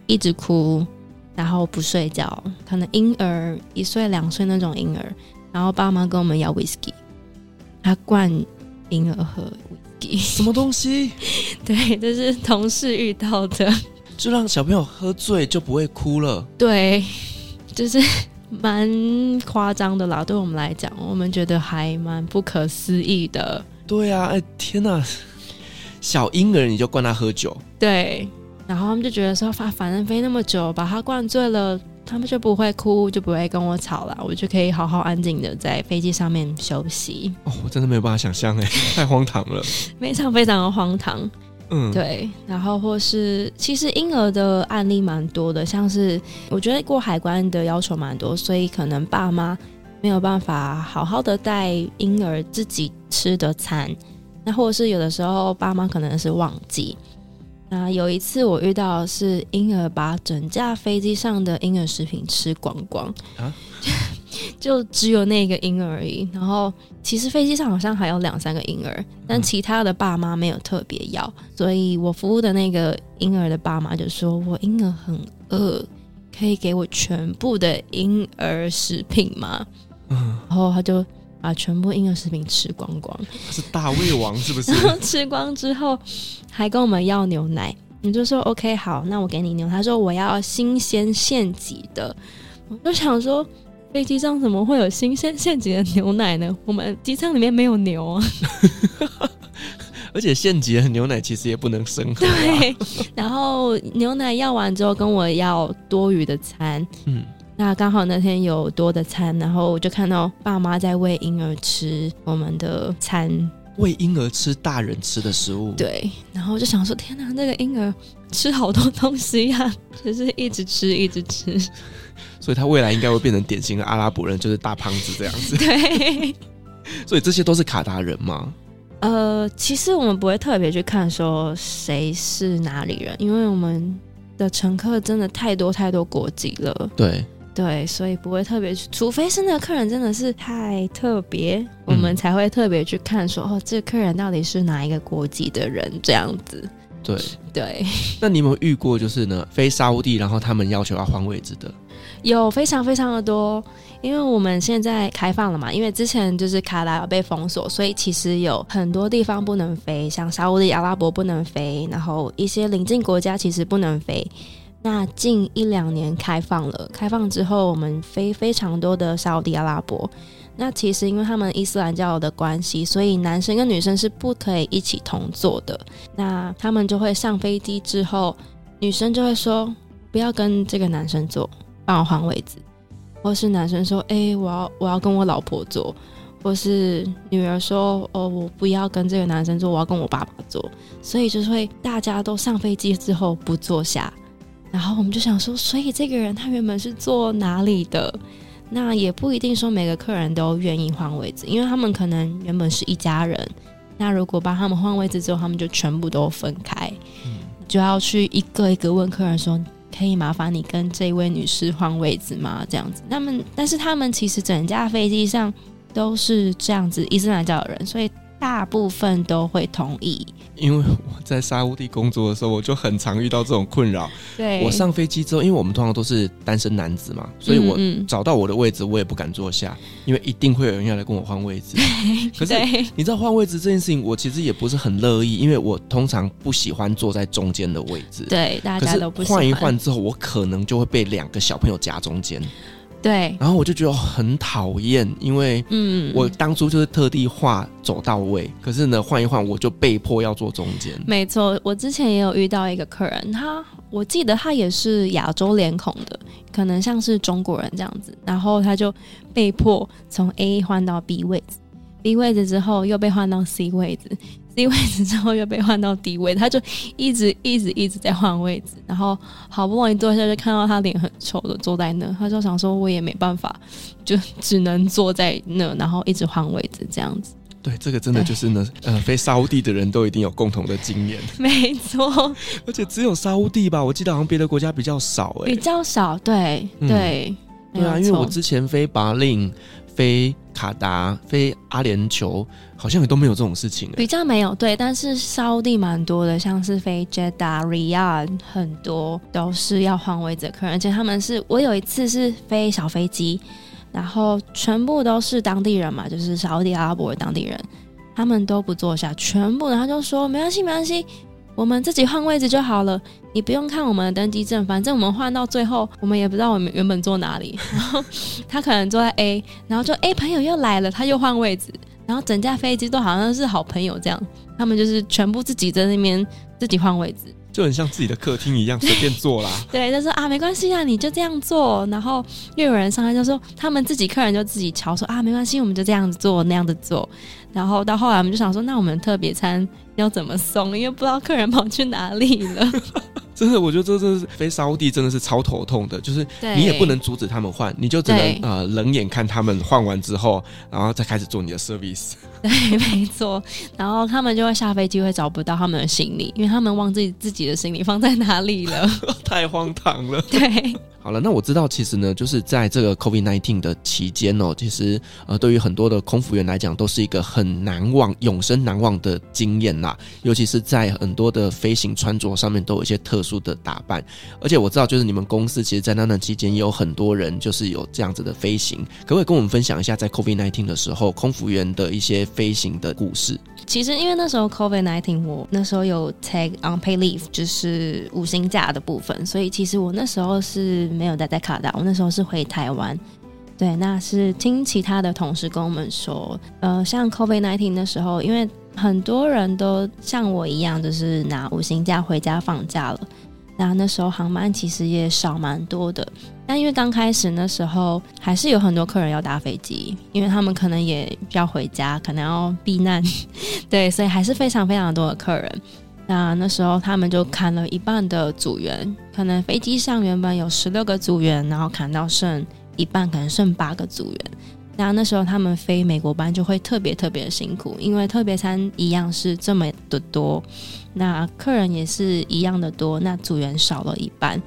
一直哭，然后不睡觉，可能婴儿一岁两岁那种婴儿，然后爸妈跟我们要 whisky，他灌婴儿喝。什么东西？对，这是同事遇到的，就让小朋友喝醉就不会哭了。对，就是蛮夸张的啦。对我们来讲，我们觉得还蛮不可思议的。对啊，哎，天哪！小婴儿你就灌他喝酒？对，然后他们就觉得说，反反正飞那么久，把他灌醉了。他们就不会哭，就不会跟我吵了，我就可以好好安静的在飞机上面休息。哦，我真的没有办法想象哎，太荒唐了，非常非常的荒唐。嗯，对。然后或是其实婴儿的案例蛮多的，像是我觉得过海关的要求蛮多，所以可能爸妈没有办法好好的带婴儿自己吃的餐，那或是有的时候爸妈可能是忘记。那有一次我遇到的是婴儿把整架飞机上的婴儿食品吃光光，啊、就只有那个婴儿而已。然后其实飞机上好像还有两三个婴儿，但其他的爸妈没有特别要，所以我服务的那个婴儿的爸妈就说：“我婴儿很饿，可以给我全部的婴儿食品吗？”嗯，然后他就。把全部婴儿食品吃光光，是大胃王是不是？然后吃光之后，还跟我们要牛奶，你就说 OK 好，那我给你牛。他说我要新鲜现挤的，我就想说飞机上怎么会有新鲜现挤的牛奶呢？我们机舱里面没有牛啊。而且现挤的牛奶其实也不能生 喝。对，然后牛奶要完之后跟我要多余的餐。嗯。那刚好那天有多的餐，然后我就看到爸妈在喂婴儿吃我们的餐，喂婴儿吃大人吃的食物。对，然后我就想说，天哪，那个婴儿吃好多东西呀，就是一直吃，一直吃。所以他未来应该会变成典型的阿拉伯人，就是大胖子这样子。对。所以这些都是卡达人吗？呃，其实我们不会特别去看说谁是哪里人，因为我们的乘客真的太多太多国籍了。对。对，所以不会特别去，除非是那个客人真的是太特别，嗯、我们才会特别去看说，哦，这个客人到底是哪一个国籍的人这样子。对 对。那你有没有遇过就是呢，飞沙乌地，然后他们要求要换位置的？有非常非常的多，因为我们现在开放了嘛，因为之前就是卡达有被封锁，所以其实有很多地方不能飞，像沙乌地阿拉伯不能飞，然后一些邻近国家其实不能飞。那近一两年开放了，开放之后，我们飞非常多的沙地阿拉伯。那其实因为他们伊斯兰教的关系，所以男生跟女生是不可以一起同坐的。那他们就会上飞机之后，女生就会说不要跟这个男生坐，帮我换位置。或是男生说，哎、我要我要跟我老婆坐。或是女儿说，哦，我不要跟这个男生坐，我要跟我爸爸坐。所以就是会大家都上飞机之后不坐下。然后我们就想说，所以这个人他原本是坐哪里的？那也不一定说每个客人都愿意换位置，因为他们可能原本是一家人。那如果帮他们换位置之后，他们就全部都分开，嗯、就要去一个一个问客人说：“可以麻烦你跟这位女士换位置吗？”这样子。他们但是他们其实整架飞机上都是这样子伊斯兰教的人，所以大部分都会同意。因为我在沙乌地工作的时候，我就很常遇到这种困扰。对，我上飞机之后，因为我们通常都是单身男子嘛，所以我找到我的位置，我也不敢坐下，因为一定会有人要来跟我换位置。可是你知道换位置这件事情，我其实也不是很乐意，因为我通常不喜欢坐在中间的位置。对，大家都不喜欢。换一换之后，我可能就会被两个小朋友夹中间。对，然后我就觉得很讨厌，因为嗯，我当初就是特地画走到位，嗯、可是呢，换一换我就被迫要坐中间。没错，我之前也有遇到一个客人，他我记得他也是亚洲脸孔的，可能像是中国人这样子，然后他就被迫从 A 换到 B 位置，B 位置之后又被换到 C 位置。D 位置之后又被换到低位，他就一直一直一直在换位置，然后好不容易坐下就看到他脸很丑的坐在那，他就想说我也没办法，就只能坐在那，然后一直换位置这样子。对，这个真的就是呢，呃，飞沙乌地的人都一定有共同的经验。没错，而且只有沙乌地吧，我记得好像别的国家比较少哎、欸，比较少，对对、嗯、对啊，因为我之前飞巴令。飞卡达、飞阿联酋，好像也都没有这种事情、比较没有对，但是沙地蛮多的，像是飞捷达、Riyadh，很多都是要换位置的客人，而且他们是我有一次是飞小飞机，然后全部都是当地人嘛，就是沙地阿拉伯的当地人，他们都不坐下，全部，然后就说没关系，没关系。我们自己换位置就好了，你不用看我们的登机证，反正我们换到最后，我们也不知道我们原本坐哪里。然 后他可能坐在 A，然后就 A 朋友又来了，他又换位置，然后整架飞机都好像是好朋友这样，他们就是全部自己在那边自己换位置。就很像自己的客厅一样，随便坐啦。对，就说啊，没关系啊，你就这样做。然后又有人上来就说，他们自己客人就自己瞧说啊，没关系，我们就这样子做，那样子做。然后到后来我们就想说，那我们特别餐要怎么送？因为不知道客人跑去哪里了。真的，我觉得这真的是飞沙乌地真的是超头痛的，就是你也不能阻止他们换，你就只能呃冷眼看他们换完之后，然后再开始做你的 service。对，没错。然后他们就会下飞机会找不到他们的行李，因为他们忘记自己的行李放在哪里了，太荒唐了。对。好了，那我知道，其实呢，就是在这个 COVID-19 的期间哦，其实呃，对于很多的空服员来讲，都是一个很难忘、永生难忘的经验呐。尤其是在很多的飞行穿着上面，都有一些特殊的打扮。而且我知道，就是你们公司其实，在那段期间，也有很多人就是有这样子的飞行。可不可以跟我们分享一下，在 COVID-19 的时候，空服员的一些飞行的故事？其实，因为那时候 COVID-19，我那时候有 take unpaid leave，就是五星假的部分，所以其实我那时候是。没有待在卡达，我那时候是回台湾。对，那是听其他的同事跟我们说，呃，像 COVID-19 的时候，因为很多人都像我一样，就是拿五星假回家放假了。那那时候航班其实也少蛮多的。但因为刚开始那时候还是有很多客人要搭飞机，因为他们可能也要回家，可能要避难，对，所以还是非常非常多的客人。那那时候他们就砍了一半的组员，可能飞机上原本有十六个组员，然后砍到剩一半，可能剩八个组员。那那时候他们飞美国班就会特别特别辛苦，因为特别餐一样是这么的多，那客人也是一样的多，那组员少了一半。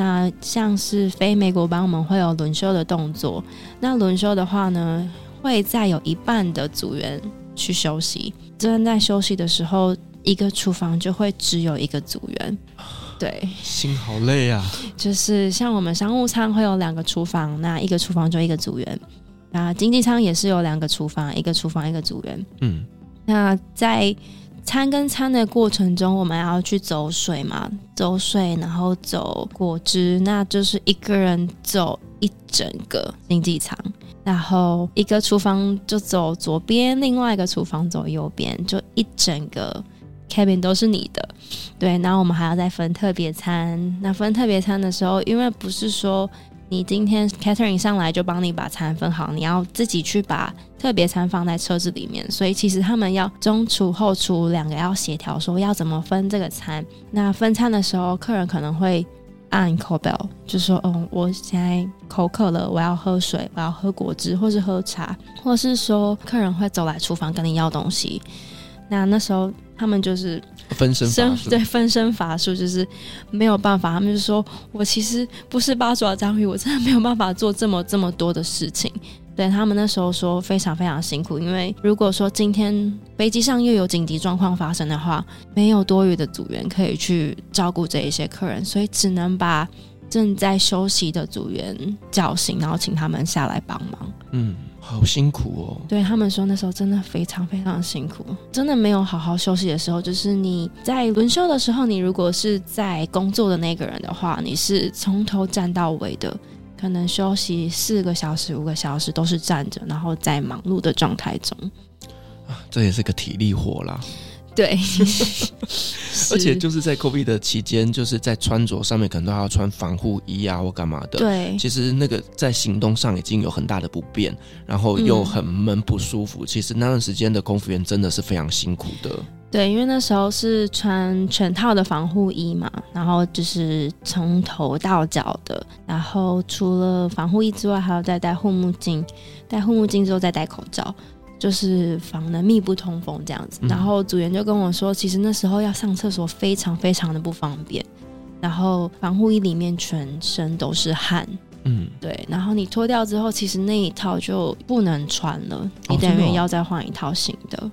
那像是非美国帮，我们会有轮休的动作。那轮休的话呢，会再有一半的组员去休息。正在休息的时候，一个厨房就会只有一个组员。对，心好累啊。就是像我们商务舱会有两个厨房，那一个厨房就一个组员。那经济舱也是有两个厨房，一个厨房一个组员。嗯，那在。餐跟餐的过程中，我们要去走水嘛，走水，然后走果汁，那就是一个人走一整个经济舱，然后一个厨房就走左边，另外一个厨房走右边，就一整个 cabin 都是你的。对，然后我们还要再分特别餐。那分特别餐的时候，因为不是说。你今天 Catherine 上来就帮你把餐分好，你要自己去把特别餐放在车子里面，所以其实他们要中厨后厨两个要协调，说要怎么分这个餐。那分餐的时候，客人可能会按 call bell，就说：“哦，我现在口渴了，我要喝水，我要喝果汁，或是喝茶，或是说客人会走来厨房跟你要东西。”那那时候他们就是。分身 对，分身乏术就是没有办法。他们就说：“我其实不是八爪章鱼，我真的没有办法做这么这么多的事情。”对，他们那时候说非常非常辛苦，因为如果说今天飞机上又有紧急状况发生的话，没有多余的组员可以去照顾这一些客人，所以只能把正在休息的组员叫醒，然后请他们下来帮忙。嗯。好辛苦哦！对，他们说那时候真的非常非常辛苦，真的没有好好休息的时候。就是你在轮休的时候，你如果是在工作的那个人的话，你是从头站到尾的，可能休息四个小时、五个小时都是站着，然后在忙碌的状态中。啊，这也是个体力活啦。对，而且就是在 COVID 的期间，就是在穿着上面可能都要穿防护衣啊，或干嘛的。对，其实那个在行动上已经有很大的不便，然后又很闷不舒服。嗯、其实那段时间的空服员真的是非常辛苦的。对，因为那时候是穿全套的防护衣嘛，然后就是从头到脚的，然后除了防护衣之外，还要再戴护目镜，戴护目镜之后再戴口罩。就是防的密不通风这样子，然后组员就跟我说，其实那时候要上厕所非常非常的不方便，然后防护衣里面全身都是汗，嗯，对，然后你脱掉之后，其实那一套就不能穿了，你等于要再换一套新的。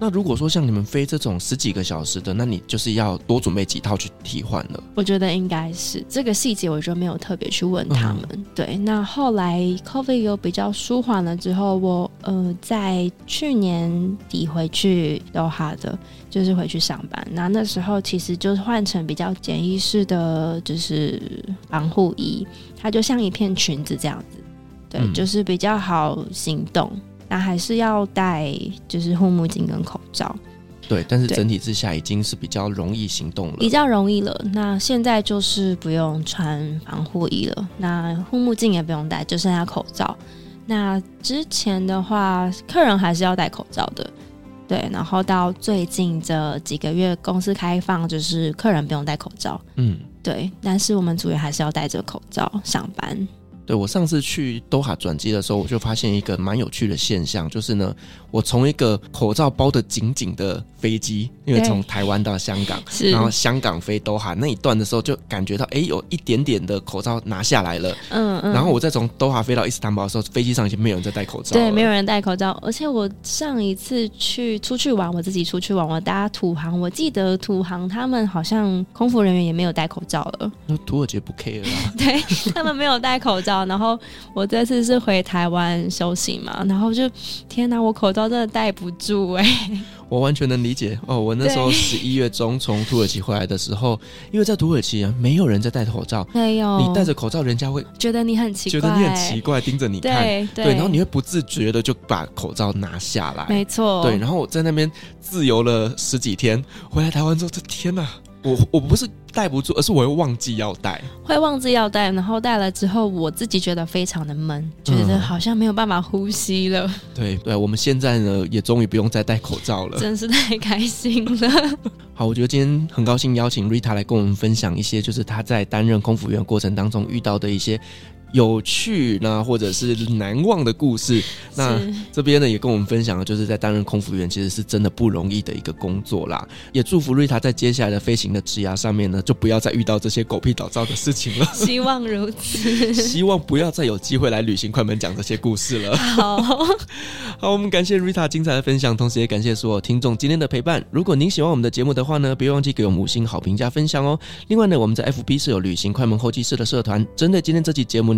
那如果说像你们飞这种十几个小时的，那你就是要多准备几套去替换了。我觉得应该是这个细节，我就没有特别去问他们。嗯、对，那后来 COVID 有比较舒缓了之后，我呃在去年底回去都哈的，就是回去上班。那那时候其实就是换成比较简易式的，就是防护衣，它就像一片裙子这样子，对，嗯、就是比较好行动。那还是要戴，就是护目镜跟口罩。对，但是整体之下已经是比较容易行动了，比较容易了。那现在就是不用穿防护衣了，那护目镜也不用戴，就剩下口罩。那之前的话，客人还是要戴口罩的。对，然后到最近这几个月，公司开放，就是客人不用戴口罩。嗯，对，但是我们组员还是要戴着口罩上班。对，我上次去多哈转机的时候，我就发现一个蛮有趣的现象，就是呢，我从一个口罩包的紧紧的飞机，因为从台湾到香港，然后香港飞多哈那一段的时候，就感觉到哎，有一点点的口罩拿下来了。嗯嗯。然后我再从多哈飞到伊斯坦堡的时候，飞机上已经没有人在戴口罩。对，没有人戴口罩。而且我上一次去出去玩，我自己出去玩，我搭土航，我记得土航他们好像空服人员也没有戴口罩了。那土耳其不 care 啊？对，他们没有戴口罩。罩，然后我这次是回台湾休息嘛，然后就天哪，我口罩真的戴不住哎、欸。我完全能理解哦。我那时候十一月中从土耳其回来的时候，因为在土耳其啊，没有人在戴口罩，没有你戴着口罩，人家会觉得你很奇怪，觉得你很奇怪，盯着你看，对，对，对，然后你会不自觉的就把口罩拿下来，没错，对，然后我在那边自由了十几天，回来台湾之后，这天哪！我我不是戴不住，而是我会忘记要戴，会忘记要戴，然后戴了之后，我自己觉得非常的闷，觉得好像没有办法呼吸了。对对，我们现在呢也终于不用再戴口罩了，真是太开心了。好，我觉得今天很高兴邀请 Rita 来跟我们分享一些，就是她在担任空服员过程当中遇到的一些。有趣那或者是难忘的故事，那这边呢也跟我们分享了，就是在担任空服员其实是真的不容易的一个工作啦。也祝福瑞塔在接下来的飞行的职涯上面呢，就不要再遇到这些狗屁倒灶的事情了。希望如此，希望不要再有机会来旅行快门讲这些故事了。好，好，我们感谢瑞塔精彩的分享，同时也感谢所有听众今天的陪伴。如果您喜欢我们的节目的话呢，别忘记给我们五星好评加分享哦。另外呢，我们在 FB 是有旅行快门候机室的社团，针对今天这期节目。